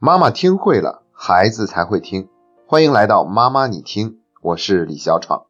妈妈听会了，孩子才会听。欢迎来到妈妈你听，我是李小闯。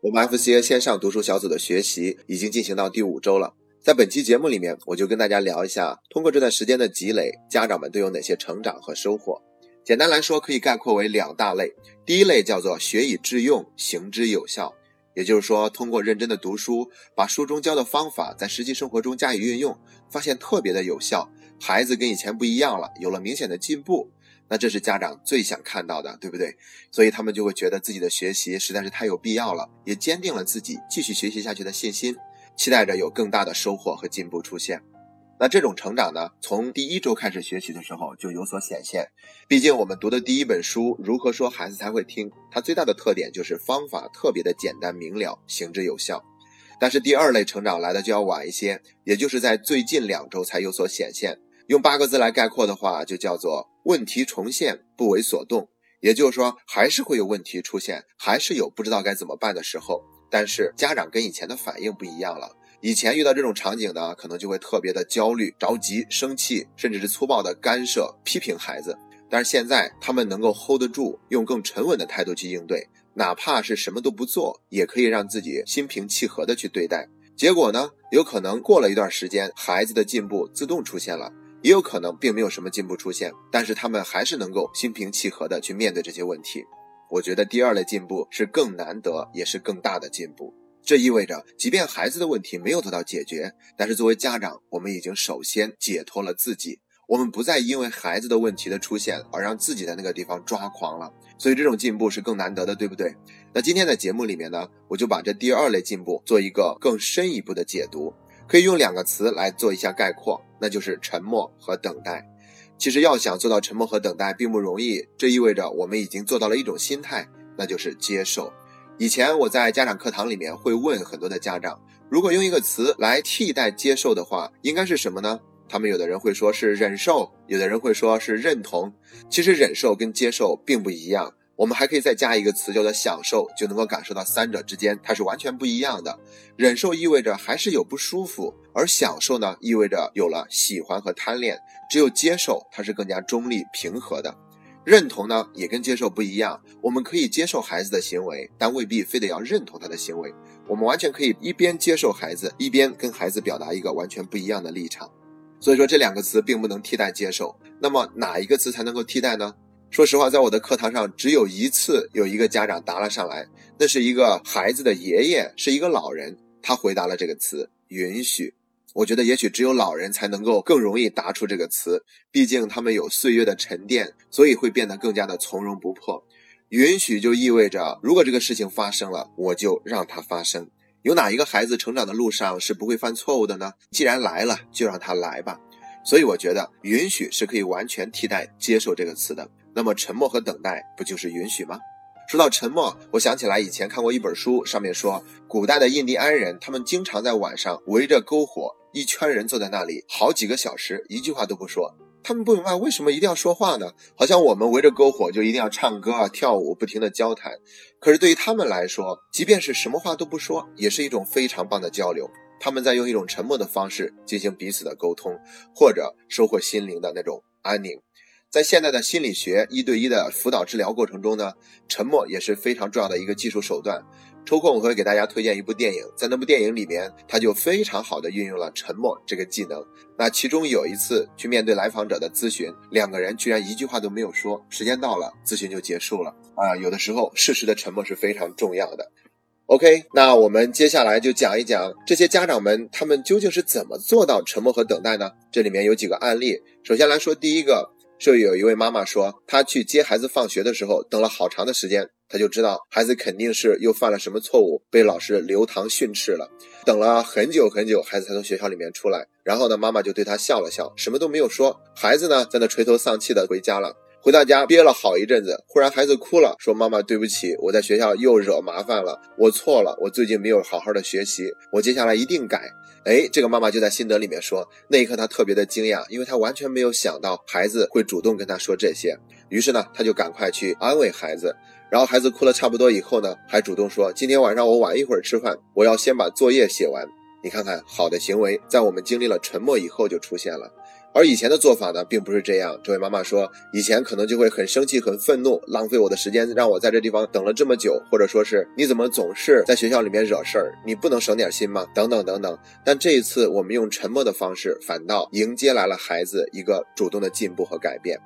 我们 FCA 线上读书小组的学习已经进行到第五周了。在本期节目里面，我就跟大家聊一下，通过这段时间的积累，家长们都有哪些成长和收获。简单来说，可以概括为两大类。第一类叫做学以致用，行之有效，也就是说，通过认真的读书，把书中教的方法在实际生活中加以运用，发现特别的有效。孩子跟以前不一样了，有了明显的进步，那这是家长最想看到的，对不对？所以他们就会觉得自己的学习实在是太有必要了，也坚定了自己继续学习下去的信心，期待着有更大的收获和进步出现。那这种成长呢，从第一周开始学习的时候就有所显现。毕竟我们读的第一本书《如何说孩子才会听》，它最大的特点就是方法特别的简单明了，行之有效。但是第二类成长来的就要晚一些，也就是在最近两周才有所显现。用八个字来概括的话，就叫做问题重现，不为所动。也就是说，还是会有问题出现，还是有不知道该怎么办的时候。但是家长跟以前的反应不一样了。以前遇到这种场景呢，可能就会特别的焦虑、着急、生气，甚至是粗暴的干涉、批评孩子。但是现在他们能够 hold 得住，用更沉稳的态度去应对，哪怕是什么都不做，也可以让自己心平气和的去对待。结果呢，有可能过了一段时间，孩子的进步自动出现了。也有可能并没有什么进步出现，但是他们还是能够心平气和的去面对这些问题。我觉得第二类进步是更难得，也是更大的进步。这意味着，即便孩子的问题没有得到解决，但是作为家长，我们已经首先解脱了自己。我们不再因为孩子的问题的出现而让自己在那个地方抓狂了。所以这种进步是更难得的，对不对？那今天的节目里面呢，我就把这第二类进步做一个更深一步的解读。可以用两个词来做一下概括，那就是沉默和等待。其实要想做到沉默和等待并不容易，这意味着我们已经做到了一种心态，那就是接受。以前我在家长课堂里面会问很多的家长，如果用一个词来替代接受的话，应该是什么呢？他们有的人会说是忍受，有的人会说是认同。其实忍受跟接受并不一样。我们还可以再加一个词，叫做享受，就能够感受到三者之间它是完全不一样的。忍受意味着还是有不舒服，而享受呢，意味着有了喜欢和贪恋。只有接受，它是更加中立平和的。认同呢，也跟接受不一样。我们可以接受孩子的行为，但未必非得要认同他的行为。我们完全可以一边接受孩子，一边跟孩子表达一个完全不一样的立场。所以说，这两个词并不能替代接受。那么哪一个词才能够替代呢？说实话，在我的课堂上，只有一次有一个家长答了上来，那是一个孩子的爷爷，是一个老人，他回答了这个词“允许”。我觉得也许只有老人才能够更容易答出这个词，毕竟他们有岁月的沉淀，所以会变得更加的从容不迫。允许就意味着，如果这个事情发生了，我就让它发生。有哪一个孩子成长的路上是不会犯错误的呢？既然来了，就让他来吧。所以我觉得，允许是可以完全替代接受这个词的。那么沉默和等待不就是允许吗？说到沉默，我想起来以前看过一本书，上面说古代的印第安人，他们经常在晚上围着篝火，一圈人坐在那里好几个小时，一句话都不说。他们不明白为什么一定要说话呢？好像我们围着篝火就一定要唱歌啊、跳舞，不停的交谈。可是对于他们来说，即便是什么话都不说，也是一种非常棒的交流。他们在用一种沉默的方式进行彼此的沟通，或者收获心灵的那种安宁。在现在的心理学一对一的辅导治疗过程中呢，沉默也是非常重要的一个技术手段。抽空我会给大家推荐一部电影，在那部电影里面，他就非常好的运用了沉默这个技能。那其中有一次去面对来访者的咨询，两个人居然一句话都没有说，时间到了，咨询就结束了。啊，有的时候适时的沉默是非常重要的。OK，那我们接下来就讲一讲这些家长们他们究竟是怎么做到沉默和等待呢？这里面有几个案例。首先来说第一个。就有一位妈妈说，她去接孩子放学的时候，等了好长的时间，她就知道孩子肯定是又犯了什么错误，被老师留堂训斥了。等了很久很久，孩子才从学校里面出来。然后呢，妈妈就对他笑了笑，什么都没有说。孩子呢，在那垂头丧气的回家了。回到家憋了好一阵子，忽然孩子哭了，说：“妈妈，对不起，我在学校又惹麻烦了，我错了，我最近没有好好的学习，我接下来一定改。”哎，这个妈妈就在心得里面说，那一刻她特别的惊讶，因为她完全没有想到孩子会主动跟她说这些。于是呢，她就赶快去安慰孩子。然后孩子哭了差不多以后呢，还主动说：“今天晚上我晚一会儿吃饭，我要先把作业写完。”你看看，好的行为在我们经历了沉默以后就出现了。而以前的做法呢，并不是这样。这位妈妈说，以前可能就会很生气、很愤怒，浪费我的时间，让我在这地方等了这么久，或者说是你怎么总是在学校里面惹事儿，你不能省点心吗？等等等等。但这一次，我们用沉默的方式，反倒迎接来了孩子一个主动的进步和改变。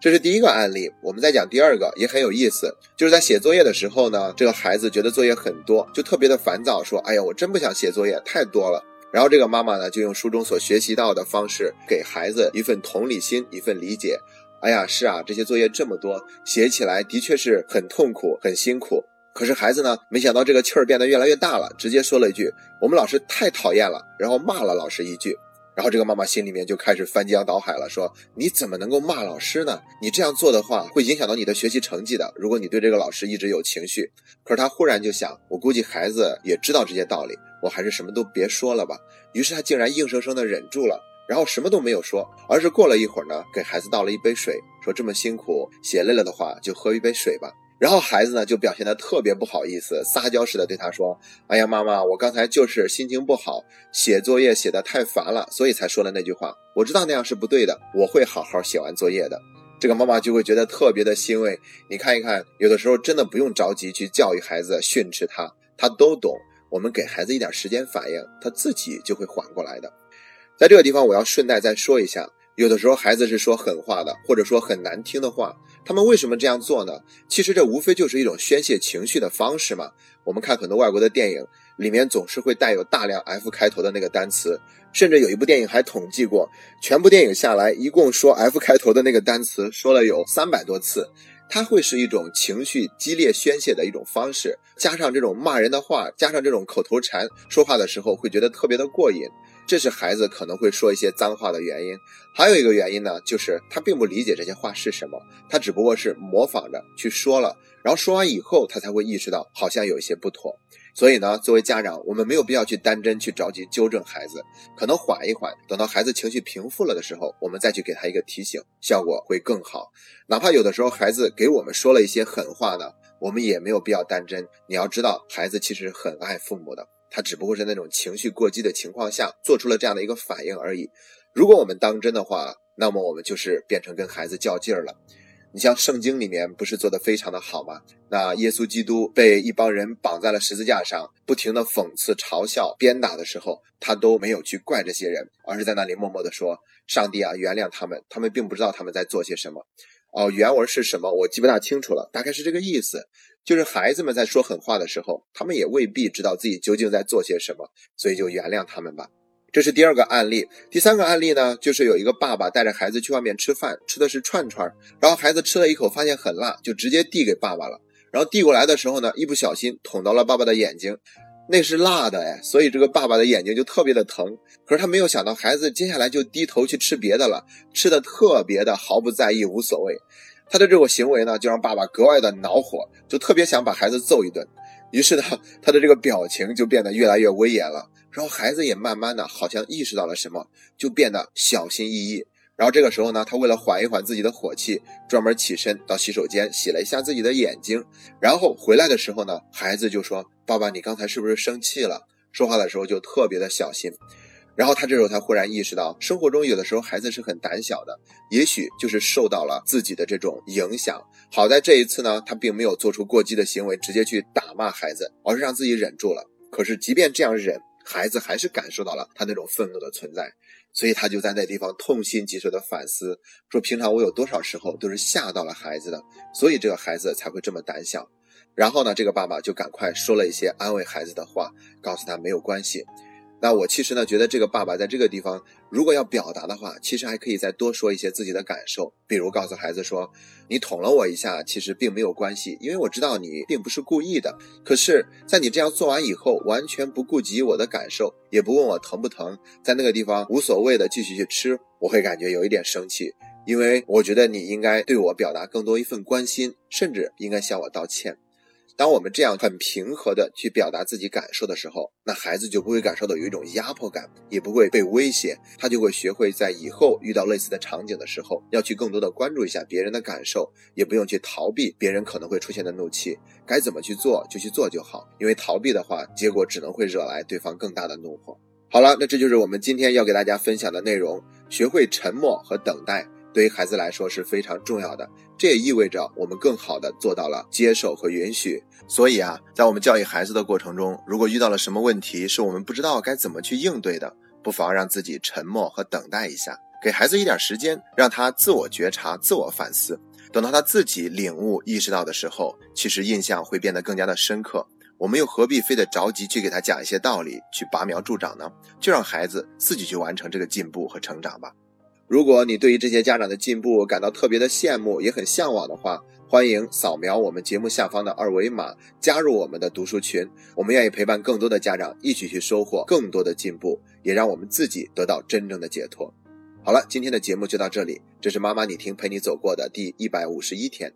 这是第一个案例。我们再讲第二个，也很有意思，就是在写作业的时候呢，这个孩子觉得作业很多，就特别的烦躁，说：“哎呀，我真不想写作业，太多了。”然后这个妈妈呢，就用书中所学习到的方式，给孩子一份同理心，一份理解。哎呀，是啊，这些作业这么多，写起来的确是很痛苦、很辛苦。可是孩子呢，没想到这个气儿变得越来越大了，直接说了一句：“我们老师太讨厌了。”然后骂了老师一句。然后这个妈妈心里面就开始翻江倒海了，说：“你怎么能够骂老师呢？你这样做的话，会影响到你的学习成绩的。如果你对这个老师一直有情绪。”可是他忽然就想，我估计孩子也知道这些道理。我还是什么都别说了吧。于是他竟然硬生生的忍住了，然后什么都没有说，而是过了一会儿呢，给孩子倒了一杯水，说这么辛苦写累了的话，就喝一杯水吧。然后孩子呢就表现的特别不好意思，撒娇似的对他说：“哎呀，妈妈，我刚才就是心情不好，写作业写的太烦了，所以才说了那句话。我知道那样是不对的，我会好好写完作业的。”这个妈妈就会觉得特别的欣慰。你看一看，有的时候真的不用着急去教育孩子、训斥他，他都懂。我们给孩子一点时间反应，他自己就会缓过来的。在这个地方，我要顺带再说一下，有的时候孩子是说狠话的，或者说很难听的话，他们为什么这样做呢？其实这无非就是一种宣泄情绪的方式嘛。我们看很多外国的电影，里面总是会带有大量 F 开头的那个单词，甚至有一部电影还统计过，全部电影下来，一共说 F 开头的那个单词说了有三百多次。它会是一种情绪激烈宣泄的一种方式，加上这种骂人的话，加上这种口头禅，说话的时候会觉得特别的过瘾。这是孩子可能会说一些脏话的原因。还有一个原因呢，就是他并不理解这些话是什么，他只不过是模仿着去说了，然后说完以后，他才会意识到好像有一些不妥。所以呢，作为家长，我们没有必要去当真，去着急纠正孩子，可能缓一缓，等到孩子情绪平复了的时候，我们再去给他一个提醒，效果会更好。哪怕有的时候孩子给我们说了一些狠话呢，我们也没有必要当真。你要知道，孩子其实很爱父母的，他只不过是那种情绪过激的情况下做出了这样的一个反应而已。如果我们当真的话，那么我们就是变成跟孩子较劲儿了。你像圣经里面不是做的非常的好吗？那耶稣基督被一帮人绑在了十字架上，不停的讽刺、嘲笑、鞭打的时候，他都没有去怪这些人，而是在那里默默的说：“上帝啊，原谅他们，他们并不知道他们在做些什么。”哦，原文是什么？我记不大清楚了，大概是这个意思，就是孩子们在说狠话的时候，他们也未必知道自己究竟在做些什么，所以就原谅他们吧。这是第二个案例，第三个案例呢，就是有一个爸爸带着孩子去外面吃饭，吃的是串串，然后孩子吃了一口，发现很辣，就直接递给爸爸了。然后递过来的时候呢，一不小心捅到了爸爸的眼睛，那是辣的哎，所以这个爸爸的眼睛就特别的疼。可是他没有想到，孩子接下来就低头去吃别的了，吃的特别的毫不在意，无所谓。他的这种行为呢，就让爸爸格外的恼火，就特别想把孩子揍一顿。于是呢，他的这个表情就变得越来越威严了。然后孩子也慢慢的好像意识到了什么，就变得小心翼翼。然后这个时候呢，他为了缓一缓自己的火气，专门起身到洗手间洗了一下自己的眼睛。然后回来的时候呢，孩子就说：“爸爸，你刚才是不是生气了？”说话的时候就特别的小心。然后他这时候他忽然意识到，生活中有的时候孩子是很胆小的，也许就是受到了自己的这种影响。好在这一次呢，他并没有做出过激的行为，直接去打骂孩子，而是让自己忍住了。可是即便这样忍，孩子还是感受到了他那种愤怒的存在，所以他就在那地方痛心疾首的反思，说平常我有多少时候都是吓到了孩子的，所以这个孩子才会这么胆小。然后呢，这个爸爸就赶快说了一些安慰孩子的话，告诉他没有关系。那我其实呢，觉得这个爸爸在这个地方，如果要表达的话，其实还可以再多说一些自己的感受，比如告诉孩子说：“你捅了我一下，其实并没有关系，因为我知道你并不是故意的。可是，在你这样做完以后，完全不顾及我的感受，也不问我疼不疼，在那个地方无所谓的继续去吃，我会感觉有一点生气，因为我觉得你应该对我表达更多一份关心，甚至应该向我道歉。”当我们这样很平和的去表达自己感受的时候，那孩子就不会感受到有一种压迫感，也不会被威胁，他就会学会在以后遇到类似的场景的时候，要去更多的关注一下别人的感受，也不用去逃避别人可能会出现的怒气，该怎么去做就去做就好，因为逃避的话，结果只能会惹来对方更大的怒火。好了，那这就是我们今天要给大家分享的内容。学会沉默和等待，对于孩子来说是非常重要的。这也意味着我们更好的做到了接受和允许。所以啊，在我们教育孩子的过程中，如果遇到了什么问题是我们不知道该怎么去应对的，不妨让自己沉默和等待一下，给孩子一点时间，让他自我觉察、自我反思。等到他自己领悟、意识到的时候，其实印象会变得更加的深刻。我们又何必非得着急去给他讲一些道理，去拔苗助长呢？就让孩子自己去完成这个进步和成长吧。如果你对于这些家长的进步感到特别的羡慕，也很向往的话，欢迎扫描我们节目下方的二维码，加入我们的读书群。我们愿意陪伴更多的家长一起去收获更多的进步，也让我们自己得到真正的解脱。好了，今天的节目就到这里，这是妈妈你听陪你走过的第一百五十一天。